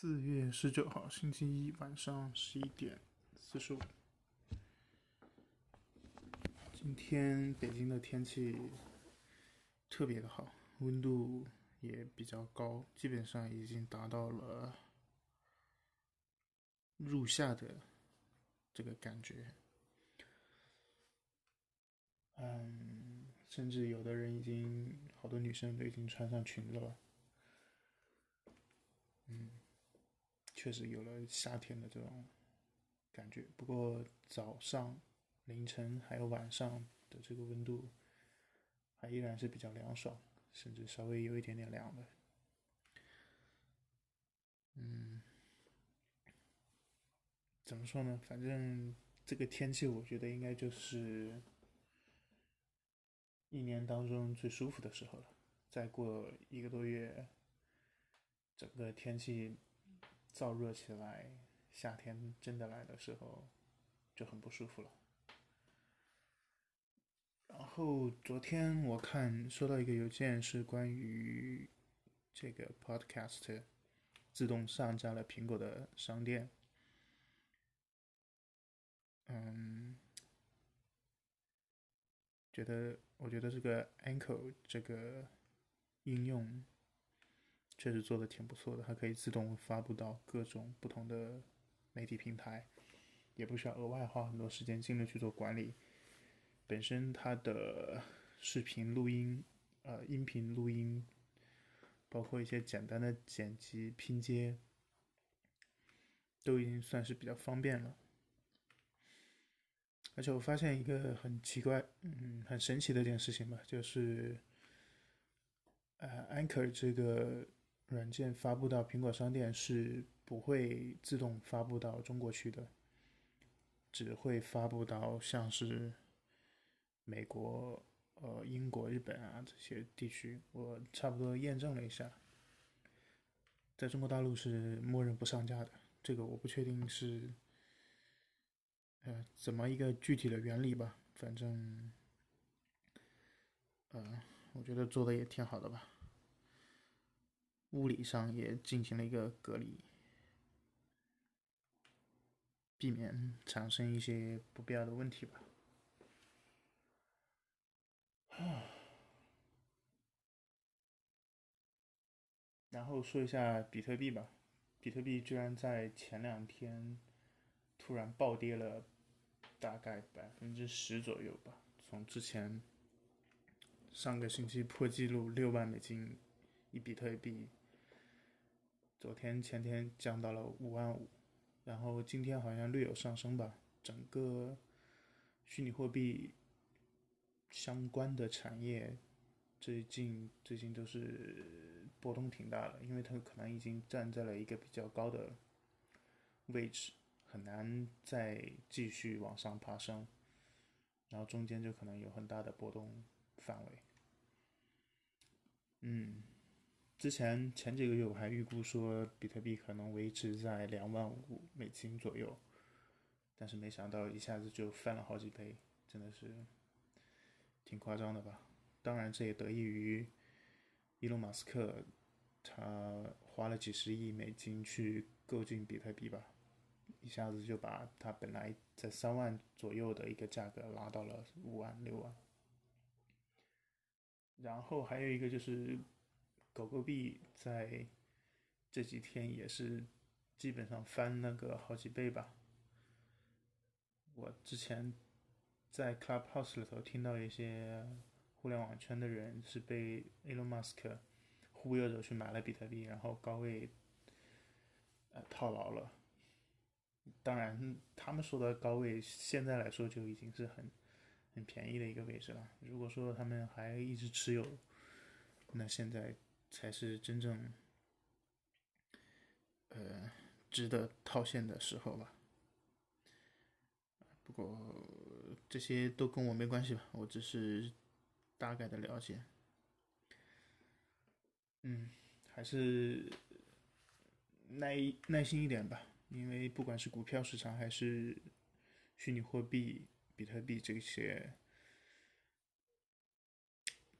四月十九号，星期一晚上十一点四十五。今天北京的天气特别的好，温度也比较高，基本上已经达到了入夏的这个感觉。嗯，甚至有的人已经，好多女生都已经穿上裙子了。嗯，确实有了夏天的这种感觉。不过早上、凌晨还有晚上的这个温度，还依然是比较凉爽，甚至稍微有一点点凉的。嗯，怎么说呢？反正这个天气，我觉得应该就是。一年当中最舒服的时候了，再过一个多月，整个天气燥热起来，夏天真的来的时候就很不舒服了。然后昨天我看收到一个邮件，是关于这个 Podcast 自动上架了苹果的商店，嗯。觉得，我觉得这个 Ancho 这个应用确实做的挺不错的，它可以自动发布到各种不同的媒体平台，也不需要额外花很多时间精力去做管理。本身它的视频录音、呃音频录音，包括一些简单的剪辑拼接，都已经算是比较方便了。而且我发现一个很奇怪，嗯，很神奇的一件事情吧，就是，呃，Anchor 这个软件发布到苹果商店是不会自动发布到中国去的，只会发布到像是美国、呃英国、日本啊这些地区。我差不多验证了一下，在中国大陆是默认不上架的。这个我不确定是。呃，怎么一个具体的原理吧？反正，呃，我觉得做的也挺好的吧。物理上也进行了一个隔离，避免产生一些不必要的问题吧。然后说一下比特币吧，比特币居然在前两天。突然暴跌了，大概百分之十左右吧。从之前上个星期破纪录六万美金一比特币，昨天前天降到了五万五，然后今天好像略有上升吧。整个虚拟货币相关的产业最近最近都是波动挺大的，因为它可能已经站在了一个比较高的位置。很难再继续往上爬升，然后中间就可能有很大的波动范围。嗯，之前前几个月我还预估说比特币可能维持在两万五美金左右，但是没想到一下子就翻了好几倍，真的是挺夸张的吧？当然这也得益于伊隆马斯克，他花了几十亿美金去购进比特币吧。一下子就把它本来在三万左右的一个价格拉到了五万六万，然后还有一个就是狗狗币在这几天也是基本上翻那个好几倍吧。我之前在 Clubhouse 里头听到一些互联网圈的人是被 Elon Musk 忽悠着去买了比特币，然后高位呃套牢了。当然，他们说的高位，现在来说就已经是很很便宜的一个位置了。如果说他们还一直持有，那现在才是真正呃值得套现的时候吧。不过这些都跟我没关系吧，我只是大概的了解。嗯，还是耐耐心一点吧。因为不管是股票市场还是虚拟货币、比特币这些，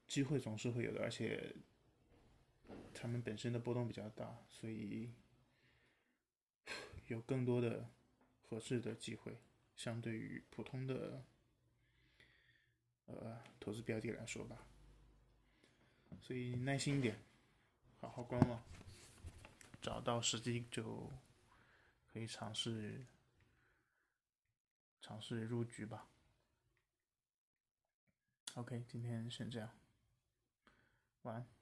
机会总是会有的，而且他们本身的波动比较大，所以有更多的合适的机会，相对于普通的呃投资标的来说吧。所以耐心一点，好好观望，找到时机就可以尝试尝试入局吧。OK，今天先这样，晚安。